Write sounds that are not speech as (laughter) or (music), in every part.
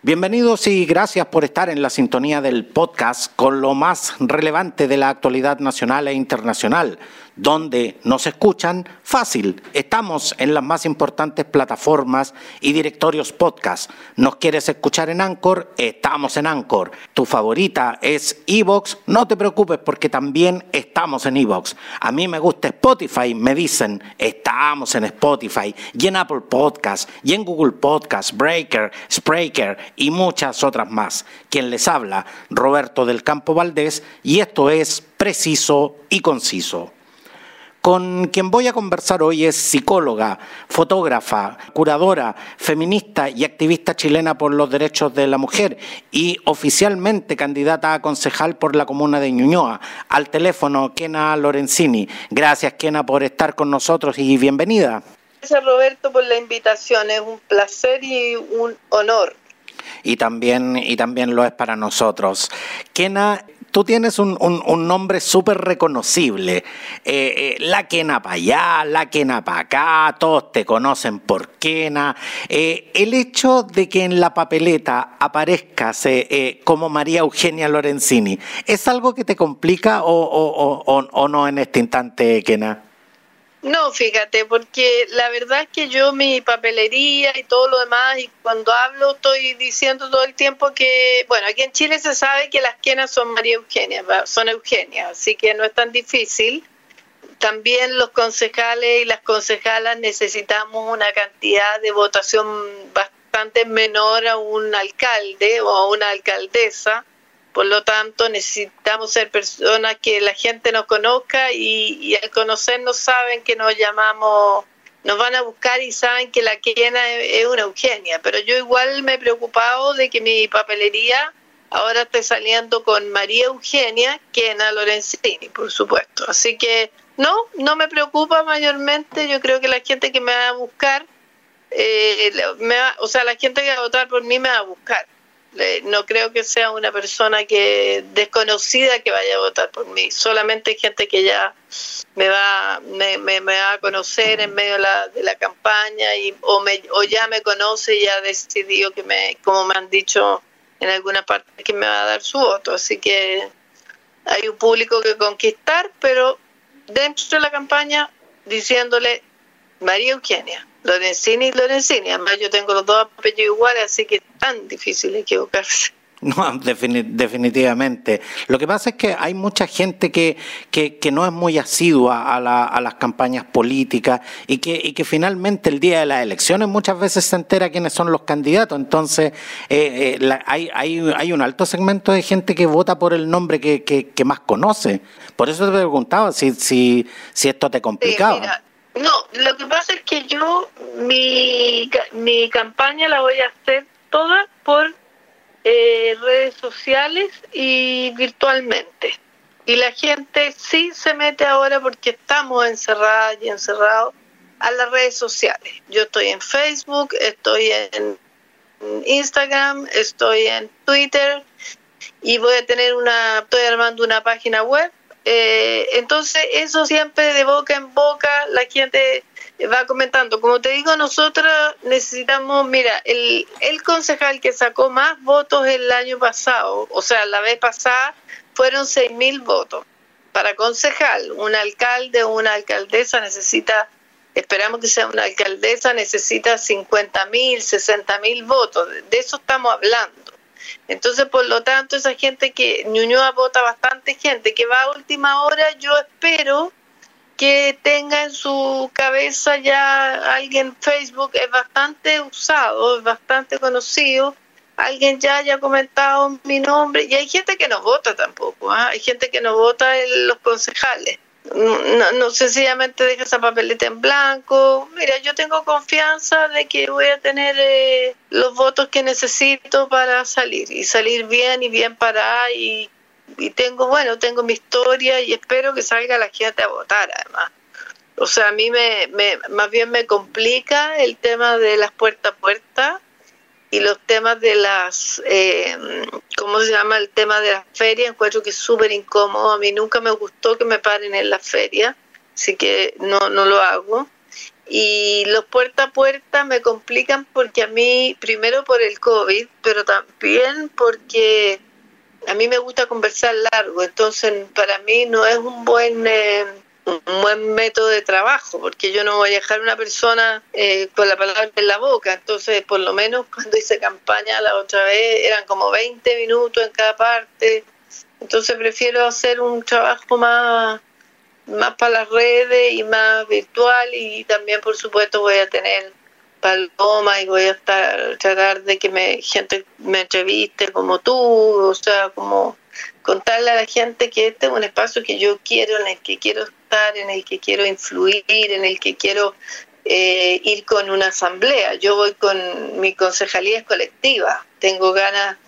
Bienvenidos y gracias por estar en la sintonía del podcast con lo más relevante de la actualidad nacional e internacional donde nos escuchan fácil. Estamos en las más importantes plataformas y directorios podcast. ¿Nos quieres escuchar en Anchor? Estamos en Anchor. ¿Tu favorita es Evox? No te preocupes porque también estamos en Evox. A mí me gusta Spotify, me dicen, estamos en Spotify y en Apple Podcast y en Google Podcast, Breaker, Spreaker y muchas otras más. Quien les habla, Roberto del Campo Valdés y esto es preciso y conciso. Con quien voy a conversar hoy es psicóloga, fotógrafa, curadora, feminista y activista chilena por los derechos de la mujer y oficialmente candidata a concejal por la comuna de Ñuñoa. Al teléfono, Kena Lorenzini. Gracias, Kena, por estar con nosotros y bienvenida. Gracias, Roberto, por la invitación. Es un placer y un honor y también, y también lo es para nosotros. Kena tú tienes un, nombre súper reconocible. Eh, eh, la Kena para allá, la Kena para acá, todos te conocen por Kena. Eh, el hecho de que en la papeleta aparezcas como María Eugenia Lorenzini, ¿es algo que te complica o no en este instante, Kena? No, fíjate, porque la verdad es que yo mi papelería y todo lo demás, y cuando hablo estoy diciendo todo el tiempo que, bueno, aquí en Chile se sabe que las quenas son María Eugenia, son Eugenia, así que no es tan difícil. También los concejales y las concejalas necesitamos una cantidad de votación bastante menor a un alcalde o a una alcaldesa por lo tanto, necesitamos ser personas que la gente nos conozca y, al conocernos saben que nos llamamos, nos van a buscar y saben que la quena es una Eugenia. Pero yo igual me he preocupado de que mi papelería ahora esté saliendo con María Eugenia Quena Lorenzini, por supuesto. Así que no, no me preocupa mayormente. Yo creo que la gente que me va a buscar, eh, o sea, la gente que va a votar por mí me va a buscar no creo que sea una persona que desconocida que vaya a votar por mí, solamente gente que ya me va me, me, va a conocer en medio de la, de la campaña y o, me, o ya me conoce y ha decidido que me, como me han dicho en alguna parte, que me va a dar su voto. Así que hay un público que conquistar, pero dentro de la campaña diciéndole María Eugenia. Lorenzini y Lorenzini. Además, yo tengo los dos apellidos iguales, así que es tan difícil equivocarse. (laughs) No, definitivamente. Lo que pasa es que hay mucha gente que, que, no es muy asidua a, a, las campañas políticas y que, y que finalmente el día de las elecciones muchas veces se entera quiénes son los candidatos. Entonces, eh, eh, hay, hay, hay, un alto segmento de gente que vota por el nombre que, que, más conoce. Por eso te preguntaba si, si, si esto te complicaba. No, lo que pasa es que yo mi, mi campaña la voy a hacer toda por eh, redes sociales y virtualmente. Y la gente sí se mete ahora porque estamos encerradas y encerrados a las redes sociales. Yo estoy en Facebook, estoy en Instagram, estoy en Twitter y voy a tener una, estoy armando una página web eh, entonces, eso siempre de boca en boca, la gente va comentando. Como te digo, nosotros necesitamos, mira, el, el concejal que sacó más votos el año pasado, o sea, la vez pasada, fueron seis mil votos. Para concejal, un alcalde o una alcaldesa necesita, esperamos que sea una alcaldesa, necesita 50 mil, 60 mil votos. De eso estamos hablando. Entonces, por lo tanto, esa gente que Ñuñoa vota bastante gente que va a última hora, yo espero que tenga en su cabeza ya alguien Facebook es bastante usado, es bastante conocido, alguien ya haya comentado mi nombre y hay gente que no vota tampoco, ¿ah? hay gente que no vota en los concejales no, sencillamente deja esa papeleta en blanco. Mira, yo tengo confianza de que voy a tener eh, los votos que necesito para salir y salir bien y bien para y, y tengo, bueno, tengo mi historia y espero que salga la gente a votar además. O sea, a mí me, me más bien me complica el tema de las puerta a puerta y los temas de las, eh, ¿cómo se llama? El tema de las ferias, encuentro que es súper incómodo. A mí nunca me gustó que me paren en la feria, así que no, no lo hago. y los puerta a puerta me complican porque a mí, primero por el COVID, pero también porque a mí me gusta conversar largo, entonces para mí no es un buen... Eh, un buen método de trabajo, porque yo no voy a dejar una persona eh, con la palabra en la boca. Entonces, por lo menos (laughs) cuando hice campaña la otra vez, eran como 20 minutos en cada parte. Entonces, prefiero hacer un trabajo más, más para las redes y más virtual y también por supuesto voy a tener paloma y voy a estar tratar de que me gente me entreviste como tú o sea como contarle a la gente que este es un espacio que yo quiero en el que quiero estar en el que quiero influir en el que quiero eh, ir con una asamblea. Yo voy con mi concejalía es colectiva. Tengo ganas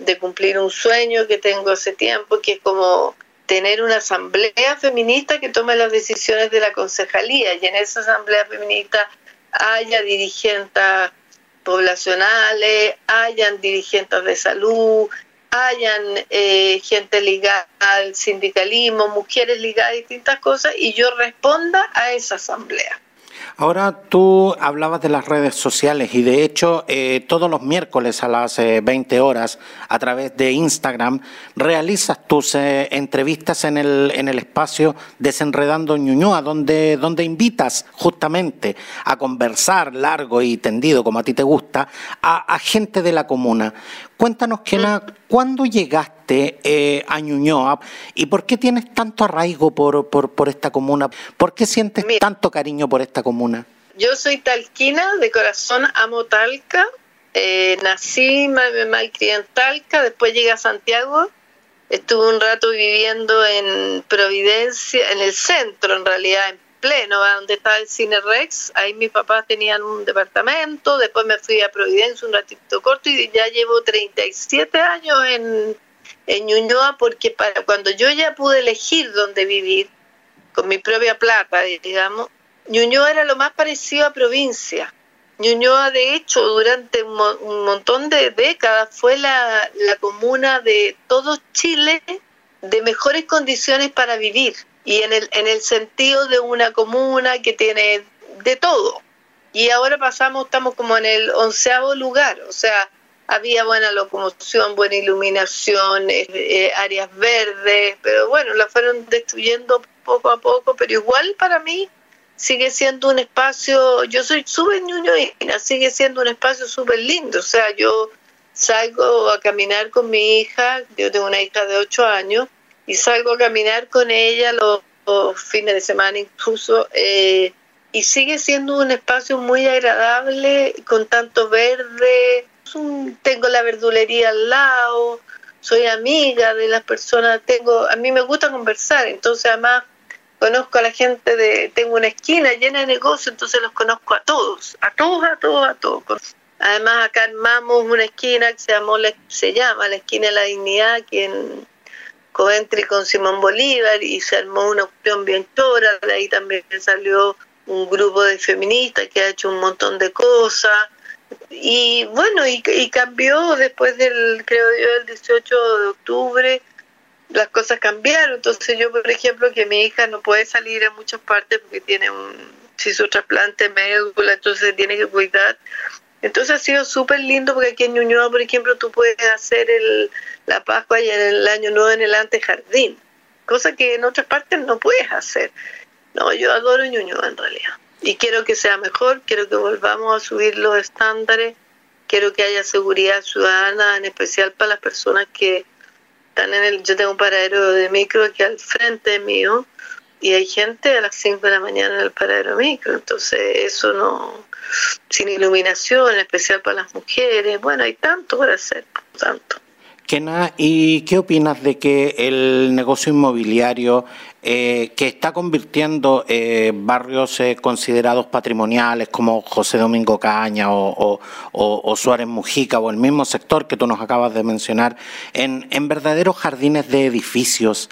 de cumplir un sueño que tengo hace tiempo que es como tener una asamblea feminista que tome las decisiones de la concejalía. Y en esa asamblea feminista haya dirigentes poblacionales, hayan dirigentes de salud, hayan eh, gente ligada al sindicalismo, mujeres ligadas a distintas cosas y yo responda a esa asamblea. Ahora tú hablabas de las redes sociales y de hecho eh, todos los miércoles a las 20 eh, horas a través de Instagram realizas tus entrevistas en el, en el espacio Desenredando Ñuñoa, donde, donde invitas justamente a conversar largo y tendido, como a ti te gusta, a, gente de la comuna. Cuéntanos, Kena, mm. ¿cuándo llegaste eh, a Ñuñoa y por qué tienes tanto arraigo por, por, esta comuna? ¿Por qué sientes tanto cariño por esta comuna? Yo soy talquina, de corazón amo Talca. Eh, nací, me, me crié en Talca, después llegué a Santiago. Estuve un rato viviendo en Providencia, en el centro en realidad, en pleno, donde estaba el Cine Rex. Ahí mis papás tenían un departamento, después me fui a Providencia un ratito corto y ya llevo 37 años en, en Ñuñoa porque para cuando yo ya pude elegir dónde vivir, con mi propia plata, digamos, Ñuñoa era lo más parecido a provincia. Ñuñoa, de hecho, durante un, montón de décadas fue la, la comuna de todo Chile de mejores condiciones para vivir y en el, en el sentido de una comuna que tiene de todo. Y ahora pasamos, estamos como en el onceavo lugar, o sea, había buena locomoción, buena iluminación, eh, eh, áreas verdes, pero bueno, la fueron destruyendo poco a poco, pero igual para mí sigue siendo un espacio, yo soy súper ñuñoína, sigue siendo un espacio súper lindo, o sea, yo salgo a caminar con mi hija, yo tengo una hija de 8 años, y salgo a caminar con ella los, fines de semana incluso eh, y sigue siendo un espacio muy agradable con tanto verde tengo la verdulería al lado soy amiga de las personas tengo a mí me gusta conversar entonces además conozco a la gente de tengo una esquina llena de negocios entonces los conozco a todos a todos a todos a todos. Además acá armamos una esquina que se llamó se llama la esquina de la dignidad que en Coventry con Simón Bolívar y se armó una opción bien chora, de ahí también salió un grupo de feministas que ha hecho un montón de cosas. Y bueno, y, cambió después del, creo yo, el 18 de octubre, las cosas cambiaron, entonces yo, por ejemplo, que mi hija no puede salir a muchas partes porque tiene un, si su trasplante médula, entonces tiene que cuidar, entonces ha sido súper lindo porque aquí en Ñuñoa, por ejemplo, tú puedes hacer el, la Pascua y el Año Nuevo en el antejardín, cosa que en otras partes no puedes hacer. No, yo adoro Ñuñoa en realidad. Y quiero que sea mejor, quiero que volvamos a subir los estándares, quiero que haya seguridad ciudadana, en especial para las personas que están en el... Yo tengo un paradero de micro aquí al frente mío y hay gente a las 5 de la mañana en el paradero micro, entonces eso no sin iluminación, en especial para las mujeres. Bueno, hay tanto para hacer, tanto. Kena, ¿y qué opinas de que el negocio inmobiliario eh, que está convirtiendo eh, barrios eh, considerados patrimoniales como José Domingo Caña o, Suárez Mujica o el mismo sector que tú nos acabas de mencionar en, verdaderos jardines de edificios,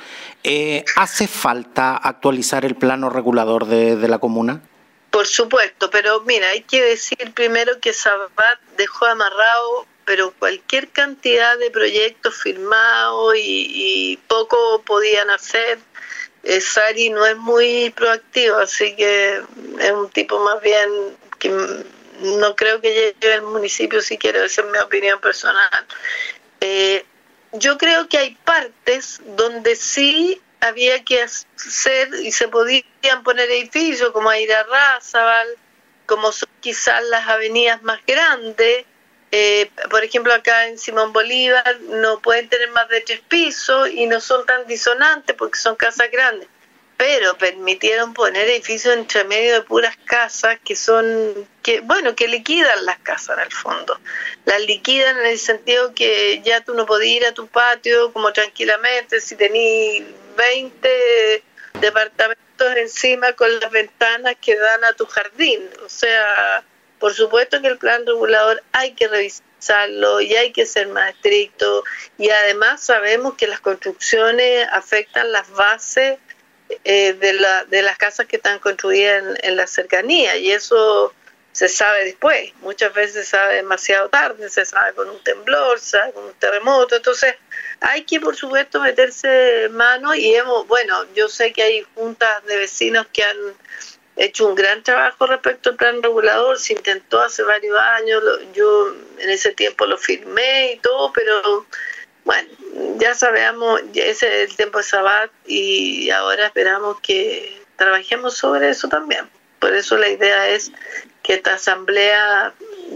¿hace falta actualizar el plano regulador de la comuna? Por supuesto, pero mira, hay que decir primero que Sabat dejó amarrado pero cualquier cantidad de proyectos firmados y, poco podían hacer. eh, Sari no es muy proactivo, así que es un tipo más bien que no creo que llegue al municipio si quiere, esa es mi opinión personal. Eh, yo creo que hay partes donde sí había que hacer y se podían poner edificios como Aira Razabal, como son quizás las avenidas más grandes, eh, por ejemplo, acá en Simón Bolívar no pueden tener más de tres pisos y no son tan disonantes porque son casas grandes, pero permitieron poner edificios entre medio de puras casas que son, que bueno, que liquidan las casas en el fondo. Las liquidan en el sentido que ya tú no podías ir a tu patio como tranquilamente si tenías 20 departamentos encima con las ventanas que dan a tu jardín. O sea, por supuesto que el plan regulador hay que revisarlo y hay que ser más estricto y además sabemos que las construcciones afectan las bases eh, de, la, de las casas que están construidas en, la cercanía y eso se sabe después, muchas veces se sabe demasiado tarde, se sabe con un temblor, se sabe con un terremoto, entonces hay que por supuesto meterse mano y hemos, bueno, yo sé que hay juntas de vecinos que han hecho un gran trabajo respecto al plan regulador, se intentó hace varios años, yo en ese tiempo lo firmé y todo, pero bueno, ya sabemos, ese es el tiempo de Sabat y ahora esperamos que trabajemos sobre eso también. Por eso la idea es que esta asamblea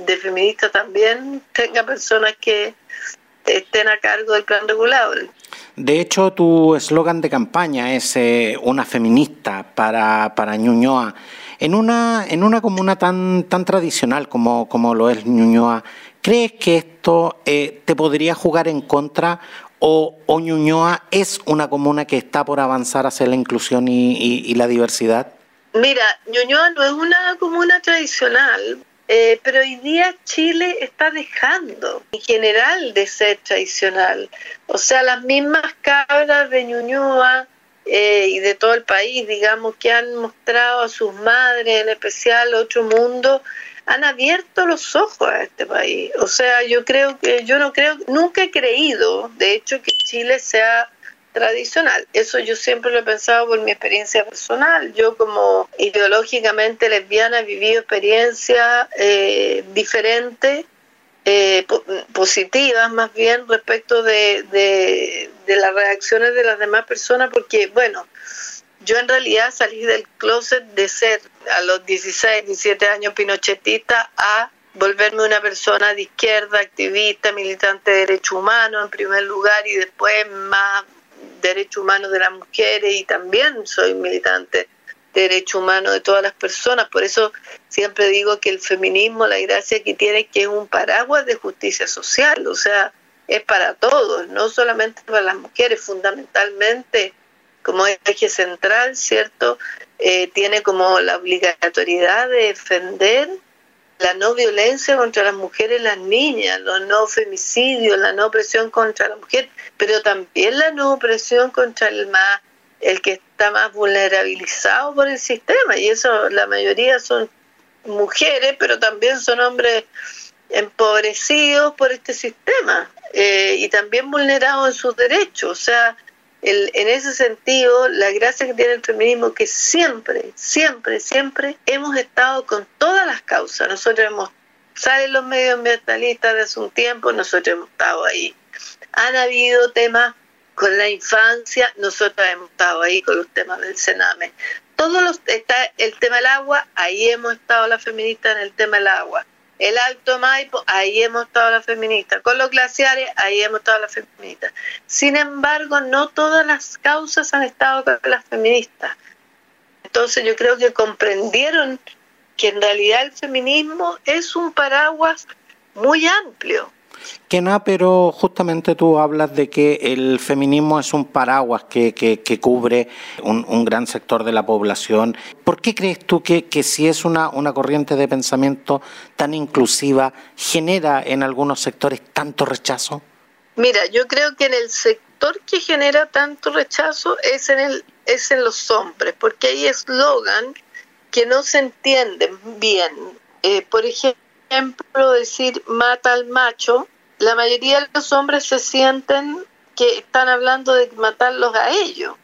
de feministas también tenga personas que estén a cargo del plan regulador. De hecho, tu eslogan de campaña es eh, una feminista para, para Ñuñoa. En una, en una comuna tan, tan tradicional como, como lo es Ñuñoa, ¿crees que esto eh, te podría jugar en contra o, o, Ñuñoa es una comuna que está por avanzar hacia la inclusión y, la diversidad? Mira, Ñuñoa no es una comuna tradicional, eh, pero hoy día Chile está dejando en general de ser tradicional. O sea, las mismas cabras de Ñuñoa eh, y de todo el país, digamos, que han mostrado a sus madres, en especial otro mundo, han abierto los ojos a este país. O sea, yo creo que, yo no creo, nunca he creído, de hecho, que Chile sea tradicional. Eso yo siempre lo he pensado por mi experiencia personal. Yo como ideológicamente lesbiana he vivido experiencias eh, diferentes, eh, positivas más bien respecto de, de, de las reacciones de las demás personas, porque bueno, yo en realidad salí del closet de ser a los 16, 17 años pinochetista a volverme una persona de izquierda, activista, militante de derechos humanos en primer lugar y después más derechos humanos de las mujeres y también soy militante de derechos humanos de todas las personas. Por eso siempre digo que el feminismo, la gracia que tiene es que es un paraguas de justicia social, o sea, es para todos, no solamente para las mujeres, fundamentalmente como eje central, ¿cierto? Eh, tiene como la obligatoriedad de defender la no violencia contra las mujeres y las niñas, los no femicidios, la no opresión contra la mujer, pero también la no opresión contra el más el que está más vulnerabilizado por el sistema y eso la mayoría son mujeres, pero también son hombres empobrecidos por este sistema eh, y también vulnerados en sus derechos, o sea, en ese sentido, la gracia que tiene el feminismo que siempre, siempre, siempre hemos estado con todas las causas. Nosotros hemos, salen los medioambientalistas de hace un tiempo, nosotros hemos estado ahí. Han habido temas con la infancia, nosotros hemos estado ahí con los temas del Sename. Todos los, está el tema del agua, ahí hemos estado las feministas en el tema del agua el Alto Maipo, ahí hemos estado las feministas. Con los glaciares, ahí hemos estado las feministas. Sin embargo, no todas las causas han estado con las feministas. Entonces yo creo que comprendieron que en realidad el feminismo es un paraguas muy amplio que nada, pero justamente tú hablas de que el feminismo es un paraguas que, que, cubre un, gran sector de la población. ¿Por qué crees tú que, que si es una, una corriente de pensamiento tan inclusiva, genera en algunos sectores tanto rechazo? Mira, yo creo que en el sector que genera tanto rechazo es en, el, es en los hombres, porque hay eslogan que no se entienden bien. Eh, por ejemplo, decir mata al macho la mayoría de los hombres se sienten que están hablando de matarlos a ellos.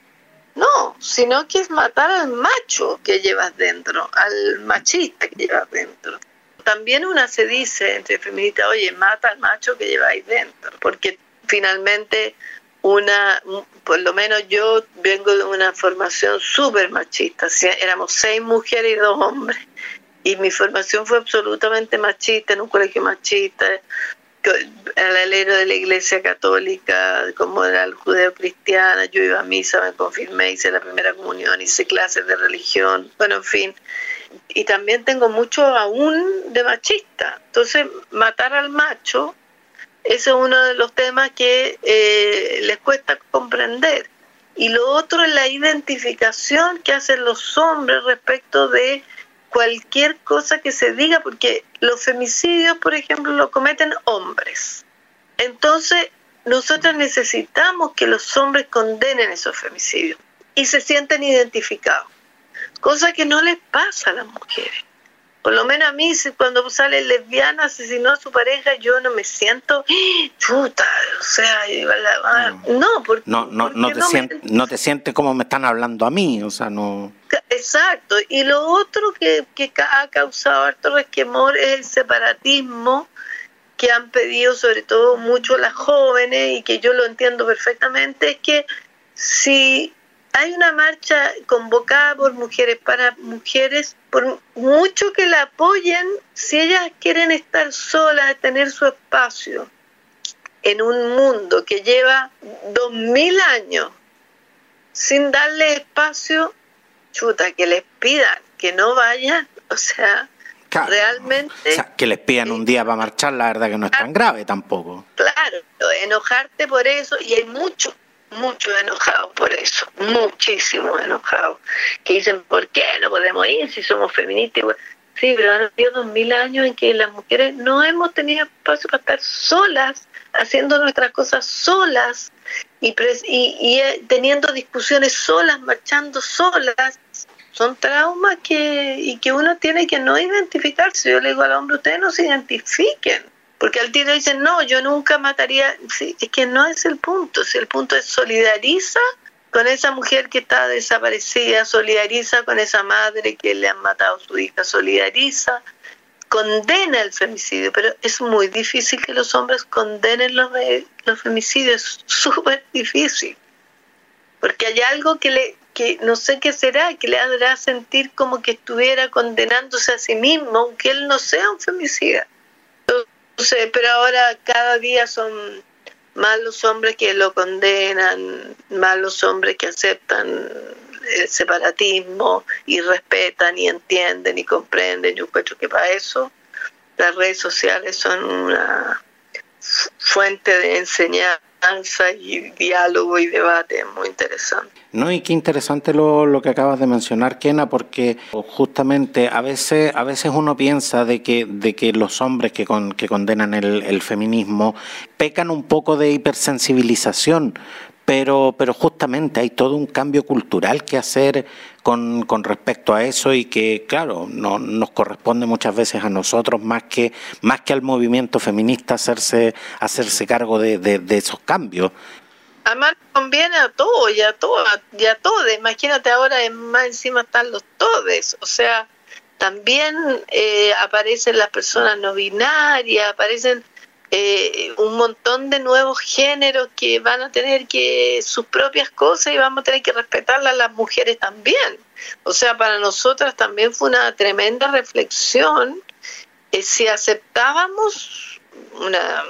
No, sino que es matar al macho que llevas dentro, al machista que llevas dentro. También una se dice entre feministas, oye, mata al macho que lleváis dentro, porque finalmente una, por lo menos yo vengo de una formación súper machista, éramos seis mujeres y dos hombres, y mi formación fue absolutamente machista, en un colegio machista, al alero de la iglesia católica, como era el judeo-cristiana, yo iba a misa, me confirmé, hice la primera comunión, hice clases de religión, bueno, en fin. Y también tengo mucho aún de machista. Entonces, matar al macho, ese es uno de los temas que eh, les cuesta comprender. Y lo otro es la identificación que hacen los hombres respecto de cualquier cosa que se diga, porque los femicidios, por ejemplo, lo cometen hombres. Entonces, nosotros necesitamos que los hombres condenen esos femicidios y se sienten identificados, cosa que no les pasa a las mujeres. Por lo menos a mí, cuando sale lesbiana, asesinó a su pareja, yo no me siento, chuta, o sea, no, porque, no, no, no, te sientes, no te sientes como me están hablando a mí, o sea, no. Exacto, y lo otro que, que ha causado harto resquemor es el separatismo que han pedido sobre todo mucho las jóvenes y que yo lo entiendo perfectamente, es que si hay una marcha convocada por mujeres para mujeres, por mucho que la apoyen, si ellas quieren estar solas, tener su espacio en un mundo que lleva dos mil años sin darle espacio, chuta, que les pidan que no vayan, (laughs) o sea, realmente... O sea, que les pidan un día para marchar, la verdad que no es tan grave tampoco. Claro, enojarte por eso, y hay muchos mucho enojados por eso, muchísimo enojados, que dicen, ¿por qué no podemos ir si somos feministas? Sí, pero han habido dos mil años en que las mujeres no hemos tenido espacio para estar solas, haciendo nuestras cosas solas y, y, eh, teniendo discusiones solas, marchando solas. Son traumas que, y que uno tiene que no identificarse. Yo le digo al hombre, ustedes no se identifiquen porque al tiro dicen, no, yo nunca mataría. Sí, es que no es el punto. Si el punto es solidariza con esa mujer que está desaparecida, solidariza con esa madre que le han matado a su hija, solidariza, condena el femicidio, pero es muy difícil que los hombres condenen los, los femicidios, es súper difícil, porque hay algo que le que no sé qué será, que le hará sentir como que estuviera condenándose a sí mismo, aunque él no sea un femicida sé, pero ahora cada día son más los hombres que lo condenan, más los hombres que aceptan el separatismo y respetan y entienden y comprenden. Yo creo que para eso las redes sociales son una fuente de enseñanza y diálogo y debate muy interesante. No, y qué interesante lo, lo, que acabas de mencionar, Kena, porque justamente a veces, a veces uno piensa de que, de que los hombres que, con, que condenan el, el feminismo pecan un poco de hipersensibilización, pero, pero justamente hay todo un cambio cultural que hacer con, con respecto a eso y que, claro, no, nos corresponde muchas veces a nosotros más que, más que al movimiento feminista hacerse, hacerse cargo de, de, esos cambios. Además conviene a todo y a todo, y a todo. Imagínate ahora más encima están los todes, o sea, también eh, aparecen las personas no binarias, aparecen eh, un montón de nuevos géneros que van a tener que sus propias cosas y vamos a tener que respetarlas las mujeres también. O sea, para nosotras también fue una tremenda reflexión eh, si aceptábamos una,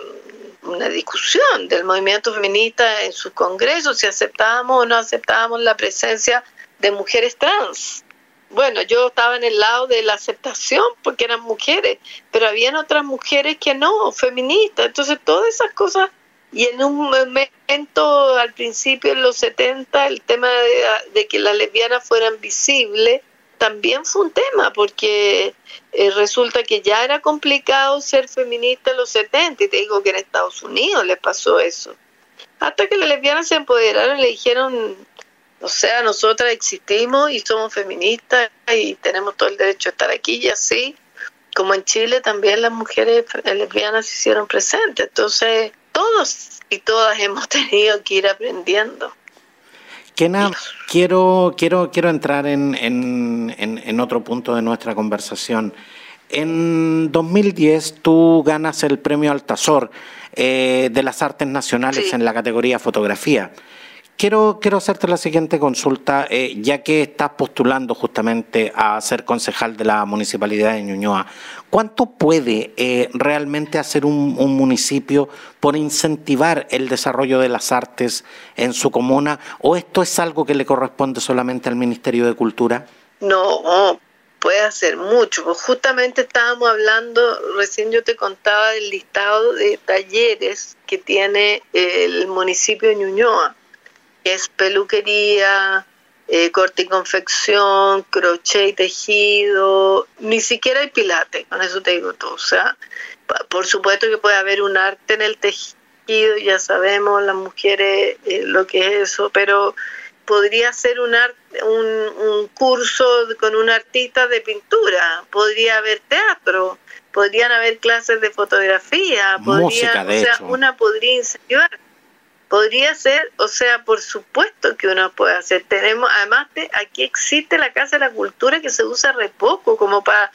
una discusión del movimiento feminista en sus congresos, si aceptábamos o no aceptábamos la presencia de mujeres trans bueno, yo estaba en el lado de la aceptación porque eran mujeres, pero habían otras mujeres que no, feministas. Entonces, todas esas cosas. Y en un momento, al principio, en los 70, el tema de, que las lesbianas fueran visibles también fue un tema, porque eh, resulta que ya era complicado ser feminista en los 70, y te digo que en Estados Unidos les pasó eso. Hasta que las lesbianas se empoderaron y le dijeron, o sea, nosotras existimos y somos feministas y tenemos todo el derecho a estar aquí y así, como en Chile también las mujeres lesbianas se hicieron presentes. Entonces, todos y todas (laughs) hemos tenido que ir aprendiendo. Kena, quiero, quiero, quiero entrar en, en, en, otro punto de nuestra conversación. En 2010 tú ganas el premio Altazor eh, de las Artes Nacionales en la categoría fotografía. Quiero, quiero hacerte la siguiente consulta, eh, ya que estás postulando justamente a ser concejal de la Municipalidad de Ñuñoa. ¿Cuánto puede eh, realmente hacer un, municipio por incentivar el desarrollo de las artes en su comuna? ¿O esto es algo que le corresponde solamente al Ministerio de Cultura? No, puede hacer mucho. Pues justamente estábamos hablando, recién yo te contaba del listado de talleres que tiene el municipio de Ñuñoa es peluquería, eh, corte y confección, crochet y tejido, ni siquiera hay pilate, con eso te digo todo. O sea, por supuesto que puede haber un arte en el tejido, ya sabemos las mujeres eh, lo que es eso, pero podría ser un, un, un curso con un artista de pintura, podría haber teatro, podrían haber clases de fotografía, podría, o sea, una podría incentivar podría ser, o sea, por supuesto que uno puede hacer. Tenemos, además de aquí existe la Casa de la Cultura que se usa re poco, como para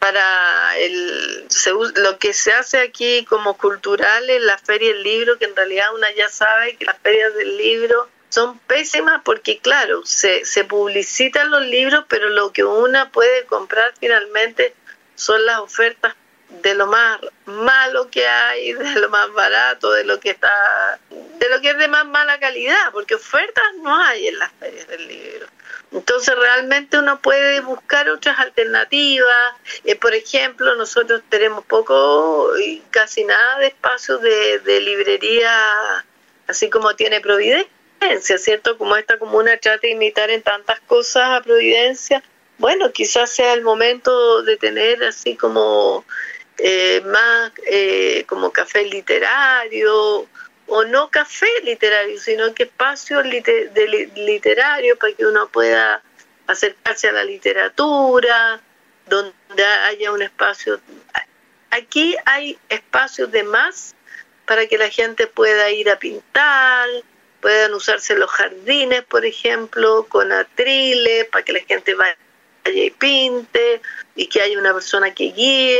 para el lo que se hace aquí como cultural en la feria del libro, que en realidad una ya sabe que las ferias del libro son pésimas porque claro, se, se publicitan los libros, pero lo que una puede comprar finalmente son las ofertas de lo más malo que hay, de lo más barato, de lo que está, de lo que es de más mala calidad, porque ofertas no hay en las ferias del libro. Entonces realmente uno puede buscar otras alternativas. Eh, por ejemplo, nosotros tenemos poco y casi nada de espacios de, de librería, así como tiene Providencia, ¿cierto? Como esta comuna trata de imitar en tantas cosas a Providencia. Bueno, quizás sea el momento de tener así como eh, más eh, como café literario o no café literario, sino que espacios de literarios para que uno pueda acercarse a la literatura, donde haya un espacio. Aquí hay espacios de más para que la gente pueda ir a pintar, puedan usarse los jardines, por ejemplo, con atriles, para que la gente vaya y pinte y que haya una persona que guíe.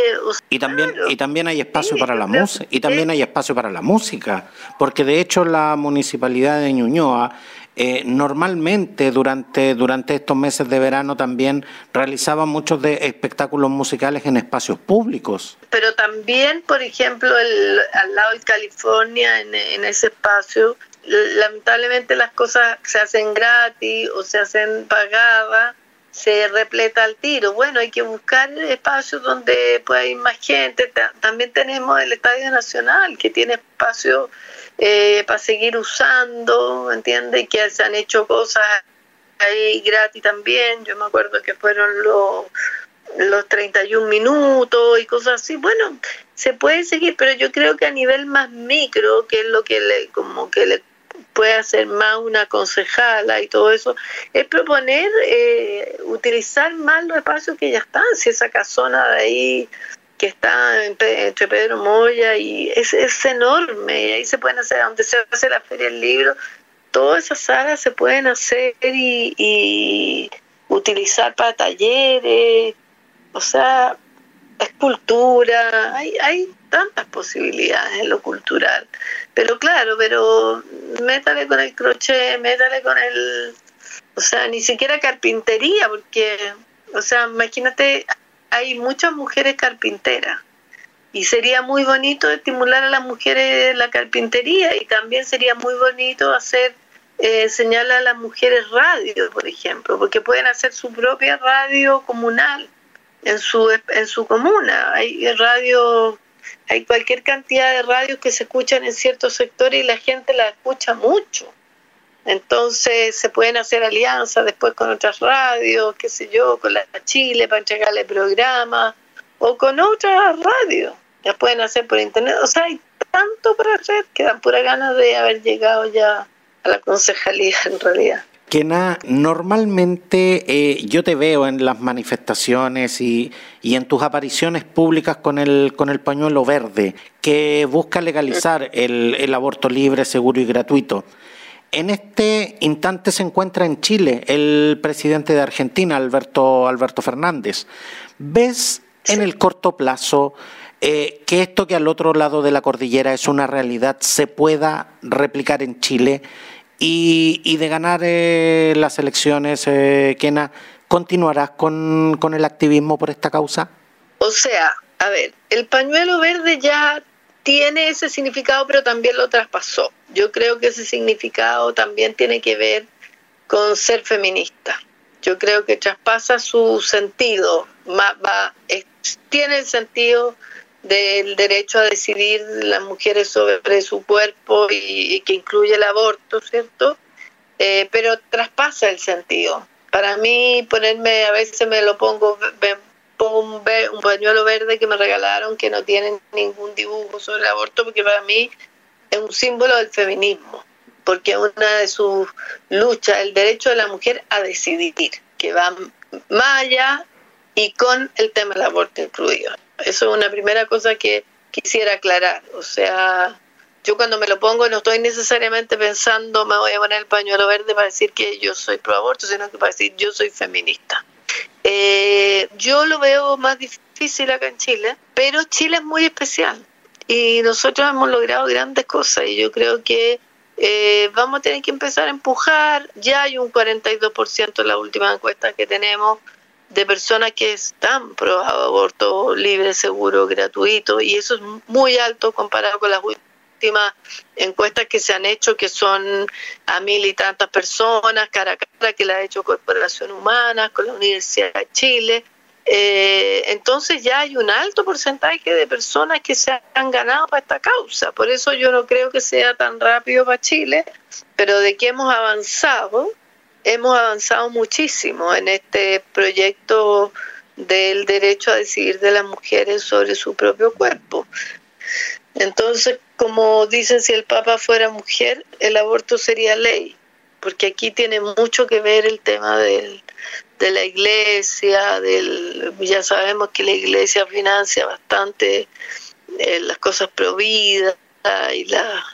y también y también hay espacio para la música y también hay espacio para la música, porque de hecho la municipalidad de Ñuñoa eh, normalmente durante, durante estos meses de verano también realizaba muchos de espectáculos musicales en espacios públicos. Pero también, por ejemplo, el, al lado de California, en, en ese espacio, lamentablemente las cosas se hacen gratis o se hacen pagadas se repleta al tiro. Bueno, hay que buscar espacios donde pueda ir más gente. También tenemos el Estadio Nacional, que tiene espacio eh, para seguir usando, ¿entiendes? Que se han hecho cosas ahí gratis también. Yo me acuerdo que fueron los los 31 minutos y cosas así. Bueno, se puede seguir, pero yo creo que a nivel más micro, que es lo que le, como que le puede hacer más una concejala y todo eso, es proponer eh, utilizar más los espacios que ya están, si esa casona de ahí que está entre, Pedro Moya y es, es enorme, ahí se pueden hacer, donde se hace la feria del libro, todas esas salas se pueden hacer y, y utilizar para talleres, o sea, escultura, hay, hay tantas posibilidades en lo cultural. Pero claro, pero métale con el crochet, métale con el... O sea, ni siquiera carpintería, porque, o sea, imagínate, hay muchas mujeres carpinteras y sería muy bonito estimular a las mujeres la carpintería y también sería muy bonito hacer eh, a las mujeres radio, por ejemplo, porque pueden hacer su propia radio comunal en su en su comuna. Hay radio hay cualquier cantidad de radios que se escuchan en ciertos sectores y la gente la escucha mucho. Entonces se pueden hacer alianzas después con otras radios, qué sé yo, con la Chile para entregarle programas o con otras radios. Las pueden hacer por internet. O sea, hay tanto para hacer que dan pura ganas de haber llegado ya a la concejalía en realidad que normalmente eh, yo te veo en las manifestaciones y, en tus apariciones públicas con el, con el pañuelo verde, que busca legalizar el, aborto libre, seguro y gratuito. En este instante se encuentra en Chile el presidente de Argentina, Alberto, Alberto Fernández. ¿Ves en el corto plazo eh, que esto que al otro lado de la cordillera es una realidad se pueda replicar en Chile y, de ganar eh, las elecciones, eh, Kena, ¿continuarás con, con el activismo por esta causa? O sea, a ver, el pañuelo verde ya tiene ese significado, pero también lo traspasó. Yo creo que ese significado también tiene que ver con ser feminista. Yo creo que traspasa su sentido, va, tiene el sentido del derecho a decidir las mujeres sobre su cuerpo y, que incluye el aborto, ¿cierto? Eh, pero traspasa el sentido. Para mí, ponerme, a veces me lo pongo, un, un pañuelo verde que me regalaron que no tiene ningún dibujo sobre el aborto, porque para mí es un símbolo del feminismo, porque una de sus luchas, el derecho de la mujer a decidir, que va más allá y con el tema del aborto incluido. Eso es una primera cosa que quisiera aclarar. O sea, yo cuando me lo pongo no estoy necesariamente pensando me voy a poner el pañuelo verde para decir que yo soy pro aborto, sino que para decir yo soy feminista. Eh, yo lo veo más difícil acá en Chile, pero Chile es muy especial y nosotros hemos logrado grandes cosas y yo creo que eh, vamos a tener que empezar a empujar. Ya hay un 42% en la última encuesta que tenemos de personas que están pro aborto libre, seguro, gratuito y eso es muy alto comparado con las últimas encuestas que se han hecho, que son a mil y tantas personas, cara a cara, que la ha hecho Corporación Humana, con la Universidad de Chile. Eh, entonces ya hay un alto porcentaje de personas que se han ganado para esta causa. Por eso yo no creo que sea tan rápido para Chile, pero de que hemos avanzado, hemos avanzado muchísimo en este proyecto del derecho a decidir de las mujeres sobre su propio cuerpo. Entonces, como dicen, si el Papa fuera mujer, el aborto sería ley, porque aquí tiene mucho que ver el tema del, de la iglesia, del, ya sabemos que la iglesia financia bastante eh, las cosas prohibidas y la...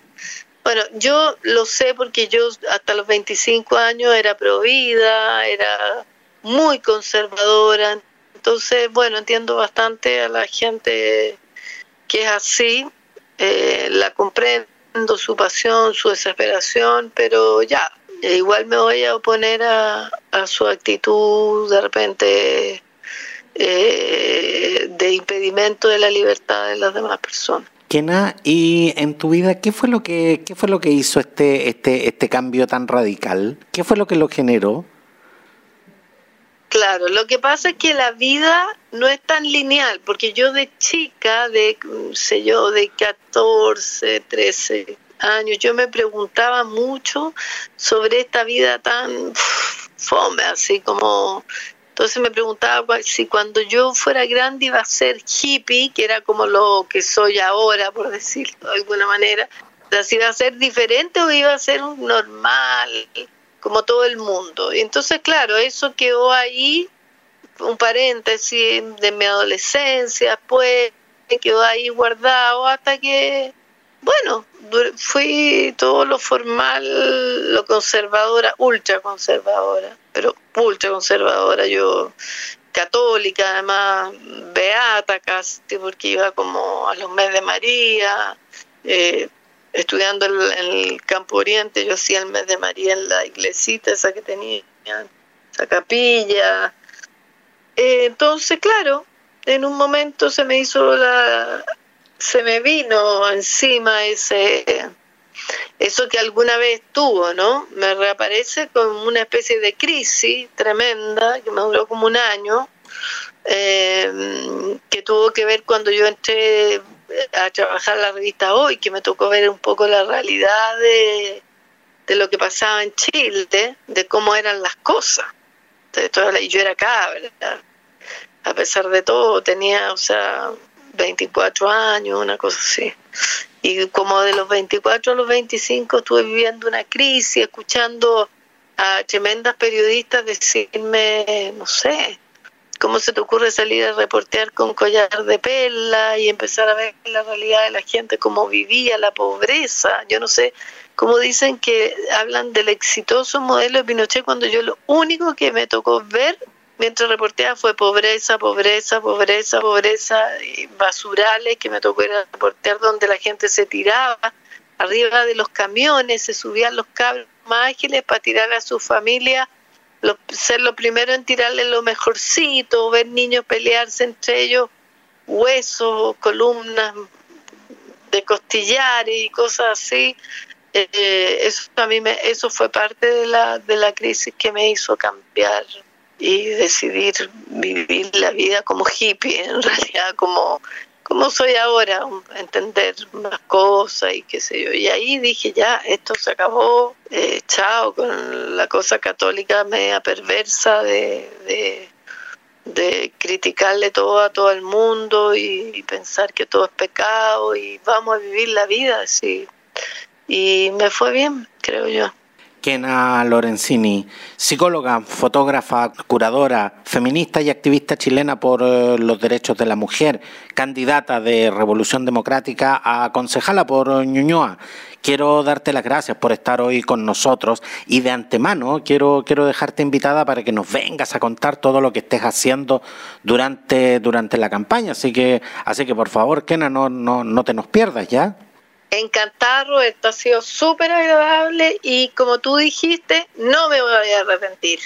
Bueno, yo lo sé porque yo hasta los 25 años era provida, era muy conservadora, entonces, bueno, entiendo bastante a la gente que es así, eh, la comprendo, su pasión, su desesperación, pero ya, igual me voy a oponer a, su actitud de repente eh, de impedimento de la libertad de las demás personas. Kena, y en tu vida, ¿qué fue lo que, qué fue lo que hizo este, este, este cambio tan radical? ¿Qué fue lo que lo generó? Claro, lo que pasa es que la vida no es tan lineal, porque yo de chica, de, sé yo, de 14, 13 años, yo me preguntaba mucho sobre esta vida tan fome, así como... Entonces me preguntaba si cuando yo fuera grande iba a ser hippie, que era como lo que soy ahora, por decirlo de alguna manera, si iba a ser diferente o iba a ser normal, como todo el mundo. Y entonces, claro, eso quedó ahí, un paréntesis de mi adolescencia, pues quedó ahí guardado hasta que, bueno, fui todo lo formal, lo conservadora, ultra conservadora, pero ultra conservadora, yo católica, además beata casi, porque iba como a los meses de María, eh, estudiando en el, campo oriente, yo hacía el mes de María en la iglesita esa que tenía, esa capilla. Eh, entonces, claro, en un momento se me hizo la, se me vino encima ese, eso que alguna vez tuvo, ¿no? Me reaparece como una especie de crisis tremenda que me duró como un año, eh, que tuvo que ver cuando yo entré a trabajar la revista Hoy, que me tocó ver un poco la realidad de, lo que pasaba en Chile, de cómo eran las cosas. y yo era ¿verdad? A pesar de todo, tenía, o sea, 24 años, una cosa así. Y como de los 24 a los 25 estuve viviendo una crisis, escuchando a tremendas periodistas decirme, no sé, ¿Cómo se te ocurre salir a reportear con collar de perla y empezar a ver la realidad de la gente, cómo vivía la pobreza? Yo no sé cómo dicen que hablan del exitoso modelo de Pinochet cuando yo lo único que me tocó ver mientras reporteaba fue pobreza, pobreza, pobreza, pobreza, y basurales que me tocó ir a reportear donde la gente se tiraba arriba de los camiones, se subían los cables más ágiles para tirar a su familia ser lo primero en tirarle lo mejorcito, ver niños pelearse entre ellos, huesos, columnas de costillares y cosas así. Eh, eso a mí me, eso fue parte de la de la crisis que me hizo cambiar y decidir vivir la vida como hippie (laughs) en realidad como como soy ahora, entender más cosas y qué sé yo. Y ahí dije, ya, esto se acabó, eh, chao, con la cosa católica media perversa de, de, criticarle todo a todo el mundo y, pensar que todo es pecado y vamos a vivir la vida así. Y me fue bien, creo yo. Kena Lorenzini, psicóloga, fotógrafa, curadora, feminista y activista chilena por eh, los derechos de la mujer, candidata de Revolución Democrática a concejala por Ñuñoa. Quiero darte las gracias por estar hoy con nosotros y de antemano quiero, quiero dejarte invitada para que nos vengas a contar todo lo que estés haciendo durante, durante la campaña. Así que, así que por favor, Kena, no, no, no te nos pierdas ya. Encantada, Roberto, ha sido súper agradable y como tú dijiste, no me voy a arrepentir.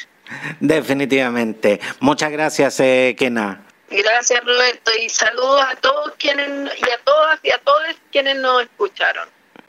Definitivamente. Muchas gracias, eh, Kena. Gracias, Roberto, y saludos a todos quienes y a todas y a todos quienes nos escucharon.